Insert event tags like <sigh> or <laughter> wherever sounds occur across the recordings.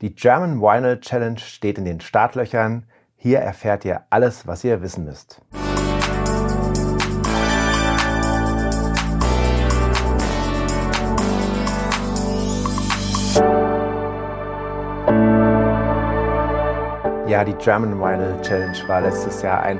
Die German Vinyl Challenge steht in den Startlöchern. Hier erfährt ihr alles, was ihr wissen müsst. Ja, die German Vinyl Challenge war letztes Jahr ein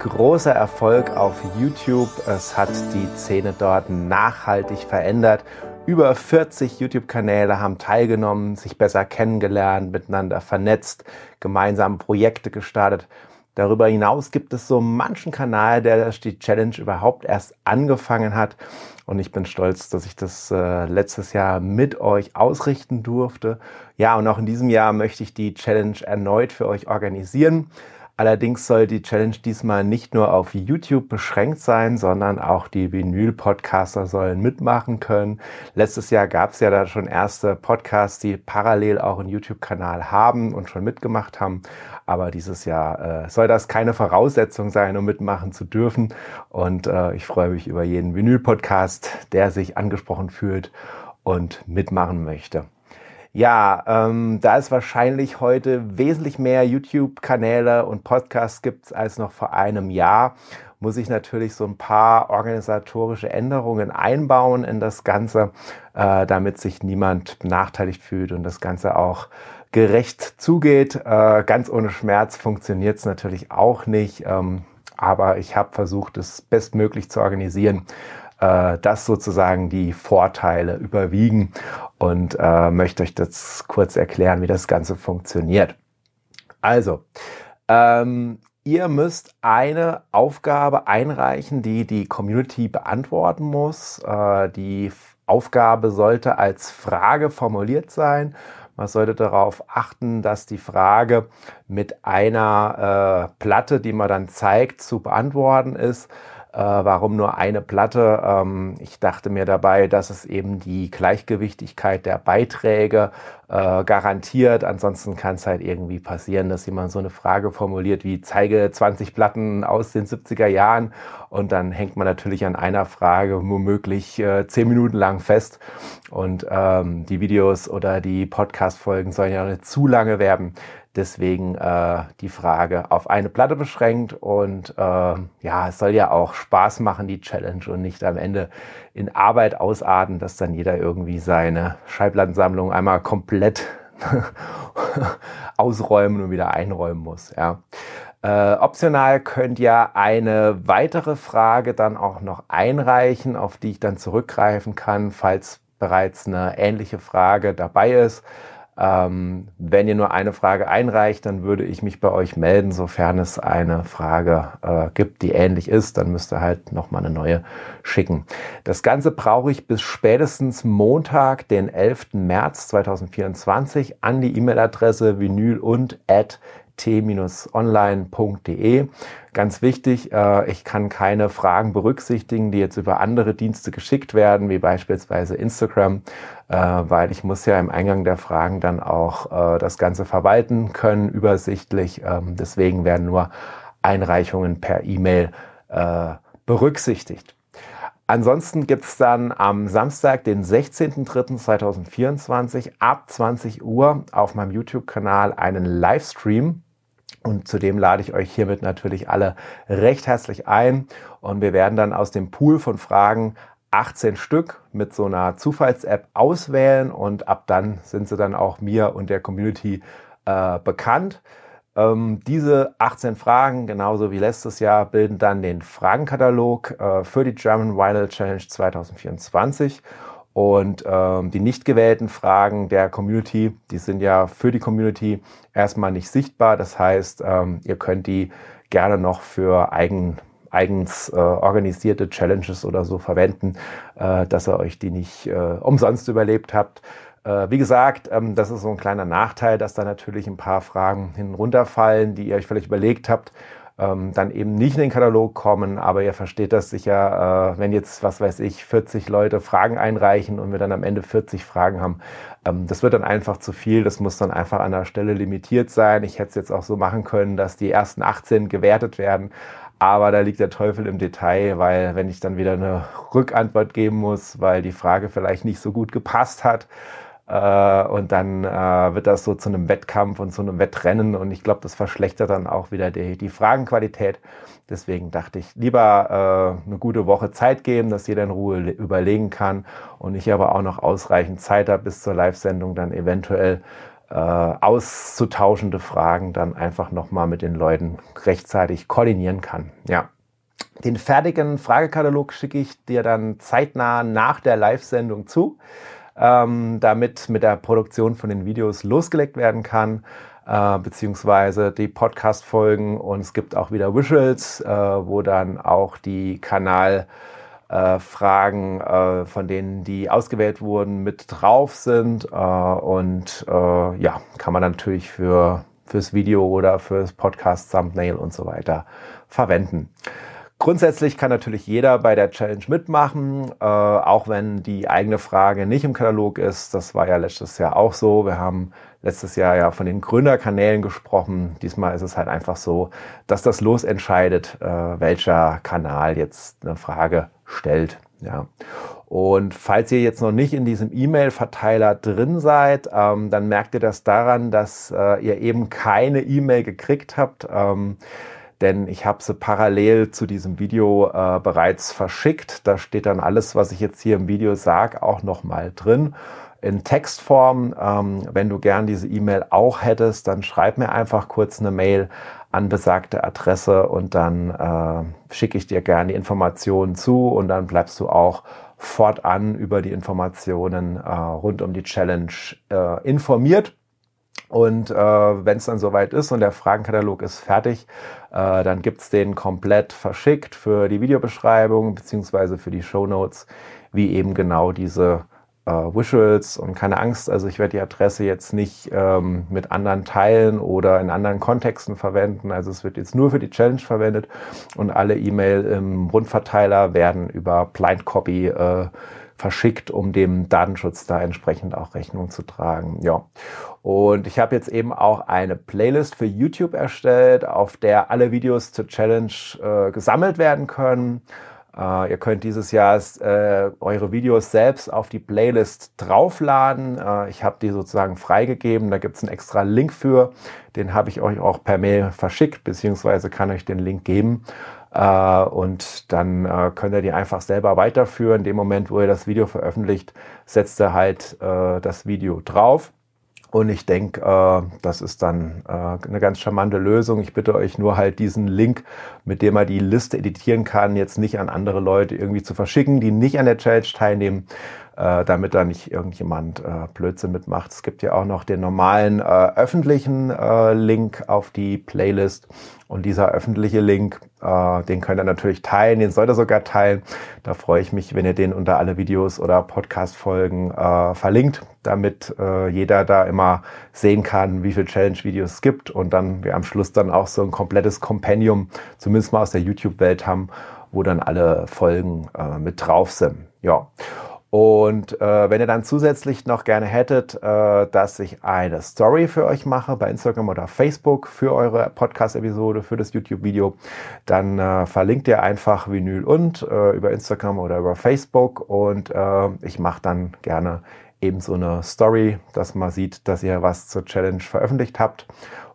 großer Erfolg auf YouTube. Es hat die Szene dort nachhaltig verändert über 40 YouTube-Kanäle haben teilgenommen, sich besser kennengelernt, miteinander vernetzt, gemeinsam Projekte gestartet. Darüber hinaus gibt es so manchen Kanal, der die Challenge überhaupt erst angefangen hat. Und ich bin stolz, dass ich das äh, letztes Jahr mit euch ausrichten durfte. Ja, und auch in diesem Jahr möchte ich die Challenge erneut für euch organisieren. Allerdings soll die Challenge diesmal nicht nur auf YouTube beschränkt sein, sondern auch die Vinyl-Podcaster sollen mitmachen können. Letztes Jahr gab es ja da schon erste Podcasts, die parallel auch einen YouTube-Kanal haben und schon mitgemacht haben. Aber dieses Jahr äh, soll das keine Voraussetzung sein, um mitmachen zu dürfen. Und äh, ich freue mich über jeden Vinyl-Podcast, der sich angesprochen fühlt und mitmachen möchte. Ja, ähm, da es wahrscheinlich heute wesentlich mehr YouTube-Kanäle und Podcasts gibt als noch vor einem Jahr, muss ich natürlich so ein paar organisatorische Änderungen einbauen in das Ganze, äh, damit sich niemand benachteiligt fühlt und das Ganze auch gerecht zugeht. Äh, ganz ohne Schmerz funktioniert es natürlich auch nicht, ähm, aber ich habe versucht, es bestmöglich zu organisieren äh, dass sozusagen die Vorteile überwiegen und äh, möchte euch das kurz erklären, wie das Ganze funktioniert. Also, ähm, ihr müsst eine Aufgabe einreichen, die die Community beantworten muss. Äh, die Aufgabe sollte als Frage formuliert sein. Man sollte darauf achten, dass die Frage mit einer äh, Platte, die man dann zeigt, zu beantworten ist. Äh, warum nur eine Platte? Ähm, ich dachte mir dabei, dass es eben die Gleichgewichtigkeit der Beiträge äh, garantiert. Ansonsten kann es halt irgendwie passieren, dass jemand so eine Frage formuliert wie zeige 20 Platten aus den 70er Jahren und dann hängt man natürlich an einer Frage womöglich äh, 10 Minuten lang fest und ähm, die Videos oder die Podcast-Folgen sollen ja nicht zu lange werden. Deswegen äh, die Frage auf eine Platte beschränkt und äh, ja, es soll ja auch Spaß machen, die Challenge und nicht am Ende in Arbeit ausarten, dass dann jeder irgendwie seine Schallplattensammlung einmal komplett <laughs> ausräumen und wieder einräumen muss. Ja. Äh, optional könnt ihr eine weitere Frage dann auch noch einreichen, auf die ich dann zurückgreifen kann, falls bereits eine ähnliche Frage dabei ist. Ähm, wenn ihr nur eine Frage einreicht, dann würde ich mich bei euch melden, sofern es eine Frage äh, gibt, die ähnlich ist. Dann müsst ihr halt nochmal eine neue schicken. Das Ganze brauche ich bis spätestens Montag, den 11. März 2024 an die E-Mail-Adresse vinyl und at t-online.de. Ganz wichtig, äh, ich kann keine Fragen berücksichtigen, die jetzt über andere Dienste geschickt werden, wie beispielsweise Instagram, äh, weil ich muss ja im Eingang der Fragen dann auch äh, das Ganze verwalten können, übersichtlich. Ähm, deswegen werden nur Einreichungen per E-Mail berücksichtigt. Ansonsten gibt es dann am Samstag, den 16.03.2024 ab 20 Uhr auf meinem YouTube-Kanal einen Livestream und zudem lade ich euch hiermit natürlich alle recht herzlich ein. Und wir werden dann aus dem Pool von Fragen 18 Stück mit so einer Zufalls-App auswählen und ab dann sind sie dann auch mir und der Community äh, bekannt. Ähm, diese 18 Fragen, genauso wie letztes Jahr, bilden dann den Fragenkatalog äh, für die German Vinyl Challenge 2024. Und ähm, die nicht gewählten Fragen der Community, die sind ja für die Community erstmal nicht sichtbar. Das heißt, ähm, ihr könnt die gerne noch für eigen, eigens äh, organisierte Challenges oder so verwenden, äh, dass ihr euch die nicht äh, umsonst überlebt habt. Äh, wie gesagt, ähm, das ist so ein kleiner Nachteil, dass da natürlich ein paar Fragen hinunterfallen, die ihr euch vielleicht überlegt habt ähm, dann eben nicht in den Katalog kommen. Aber ihr versteht das sicher, äh, wenn jetzt, was weiß ich, 40 Leute Fragen einreichen und wir dann am Ende 40 Fragen haben. Ähm, das wird dann einfach zu viel. Das muss dann einfach an der Stelle limitiert sein. Ich hätte es jetzt auch so machen können, dass die ersten 18 gewertet werden. Aber da liegt der Teufel im Detail, weil wenn ich dann wieder eine Rückantwort geben muss, weil die Frage vielleicht nicht so gut gepasst hat, Äh, und dann äh, wird das so zu einem Wettkampf und zu einem Wettrennen. Und ich glaube, das verschlechtert dann auch wieder die, die Fragenqualität. Deswegen dachte ich, lieber äh, eine gute Woche Zeit geben, dass jeder in Ruhe überlegen kann und ich aber auch noch ausreichend Zeit habe bis zur Live-Sendung dann eventuell äh, auszutauschende Fragen dann einfach nochmal mit den Leuten rechtzeitig koordinieren kann. Ja. Den fertigen Fragekatalog schicke ich dir dann zeitnah nach der Live-Sendung zu, ähm, damit mit der Produktion von den Videos losgelegt werden kann, äh, beziehungsweise die Podcast-Folgen und es gibt auch wieder Visuals, äh, wo dann auch die Kanal- äh, Fragen, äh, von denen die ausgewählt wurden, mit drauf sind. Äh, und ja, kann man natürlich für fürs Video oder fürs Podcast Thumbnail und so weiter verwenden. Grundsätzlich kann natürlich jeder bei der Challenge mitmachen, äh, auch wenn die eigene Frage nicht im Katalog ist. Das war ja letztes Jahr auch so. Wir haben letztes Jahr ja von den Gründerkanälen gesprochen. Diesmal ist es halt einfach so, dass das Los entscheidet, äh, welcher Kanal jetzt eine Frage stellt. Ja. Und falls ihr jetzt noch nicht in diesem E-Mail-Verteiler drin seid, ähm, dann merkt ihr das daran, dass äh, ihr eben keine E-Mail gekriegt habt. Ähm, denn ich habe sie parallel zu diesem Video äh, bereits verschickt. Da steht dann alles, was ich jetzt hier im Video sage, auch nochmal drin. In Textform, ähm, wenn du gern diese E-Mail auch hättest, dann schreib mir einfach kurz eine Mail an besagte Adresse und dann äh, schicke ich dir gerne die Informationen zu und dann bleibst du auch fortan über die Informationen äh, rund um die Challenge äh, informiert. Und äh, wenn es dann soweit ist und der Fragenkatalog ist fertig, äh, dann gibt's den komplett verschickt für die Videobeschreibung beziehungsweise für die Show Notes, wie eben genau diese äh, Visuals und keine Angst, also ich werde die Adresse jetzt nicht ähm, mit anderen teilen oder in anderen Kontexten verwenden. Also es wird jetzt nur für die Challenge verwendet und alle E-Mail im Rundverteiler werden über Blind Copy äh, verschickt, um dem Datenschutz da entsprechend auch Rechnung zu tragen. Ja. Und ich habe jetzt eben auch eine Playlist für YouTube erstellt, auf der alle Videos zur Challenge äh, gesammelt werden können. Uh, ihr könnt dieses Jahr äh, eure Videos selbst auf die Playlist draufladen. Uh, ich habe die sozusagen freigegeben. Da gibt es einen extra Link für. Den habe ich euch auch per Mail verschickt, beziehungsweise kann euch den Link geben. Uh, und dann könnt ihr die einfach selber weiterführen. In dem Moment, wo ihr das Video veröffentlicht, setzt ihr halt das Video drauf. Und ich denke, äh, das ist dann äh, eine ganz charmante Lösung. Ich bitte euch nur halt diesen Link, mit dem er die Liste editieren kann, jetzt nicht an andere Leute irgendwie zu verschicken, die nicht an der Challenge teilnehmen, äh, damit da nicht irgendjemand äh, Blödsinn mitmacht. Es gibt ja auch noch den normalen äh, öffentlichen äh, Link auf die Playlist. Und dieser öffentliche Link, äh, den könnt ihr natürlich teilen, den sollt ihr sogar teilen. Da freue ich mich, wenn ihr den unter alle Videos oder Podcast-Folgen äh, verlinkt, damit äh, jeder da immer sehen kann, wie viele Challenge-Videos es gibt und dann wir am Schluss dann auch so ein komplettes Kompendium, zumindest mal aus der YouTube-Welt haben, wo dann alle Folgen äh, mit drauf sind. Ja. Und äh, wenn ihr dann zusätzlich noch gerne hättet, äh, dass ich eine Story für euch mache bei Instagram oder Facebook für eure Podcast-Episode, für das YouTube-Video, dann äh, verlinkt ihr einfach Vinyl und äh, über Instagram oder über Facebook und äh, ich mache dann gerne eben so eine Story, dass man sieht, dass ihr was zur Challenge veröffentlicht habt.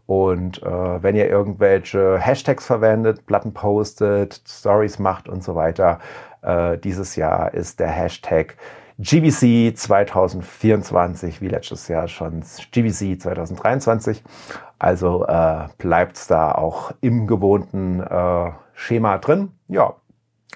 Und äh, wenn ihr irgendwelche Hashtags verwendet, Platten postet, Stories macht und so weiter, äh, dieses Jahr ist der Hashtag GBC 2024, wie letztes Jahr schon GBC 2023. Also äh, bleibt da auch im gewohnten äh, Schema drin. Ja,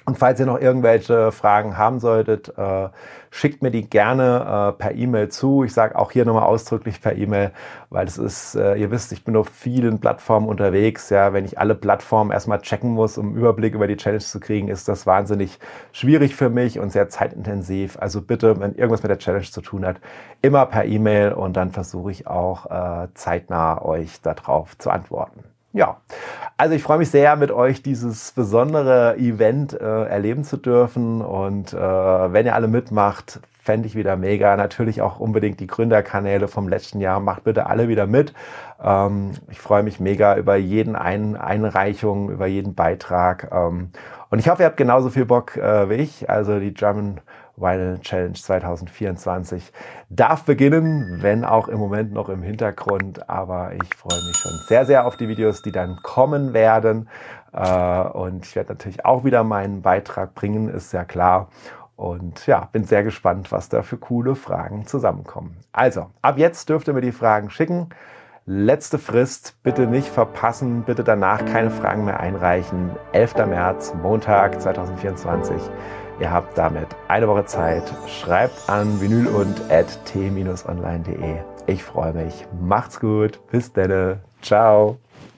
und falls ihr noch irgendwelche Fragen haben solltet, äh, schickt mir die gerne äh, per E-Mail zu. Ich sage auch hier nochmal ausdrücklich per E-Mail, weil es ist, äh, ihr wisst, ich bin auf vielen Plattformen unterwegs. Ja, wenn ich alle Plattformen erstmal checken muss, um einen Überblick über die Challenge zu kriegen, ist das wahnsinnig schwierig für mich und sehr zeitintensiv. Also bitte, wenn irgendwas mit der Challenge zu tun hat, immer per E-Mail und dann versuche ich auch äh, zeitnah euch darauf zu antworten. Ja, also ich freue mich sehr, mit euch dieses besondere Event äh, erleben zu dürfen. Und äh, wenn ihr alle mitmacht, fände ich wieder mega. Natürlich auch unbedingt die Gründerkanäle vom letzten Jahr. Macht bitte alle wieder mit. Ähm, ich freue mich mega über jeden Ein Einreichung, über jeden Beitrag. Ähm, und ich hoffe, ihr habt genauso viel Bock äh, wie ich. Also die German Viral Challenge 2024 darf beginnen, wenn auch im Moment noch im Hintergrund. Aber ich freue mich schon sehr, sehr auf die Videos, die dann kommen werden. Äh, und ich werde natürlich auch wieder meinen Beitrag bringen, ist ja klar. Und ja, bin sehr gespannt, was da für coole Fragen zusammenkommen. Also, ab jetzt dürft ihr mir die Fragen schicken. Letzte Frist, bitte nicht verpassen, bitte danach keine Fragen mehr einreichen. 11. März, Montag 2024. Ihr habt damit eine Woche Zeit. Schreibt an vinyl und at t-online.de. Ich freue mich. Macht's gut. Bis dann. Ciao.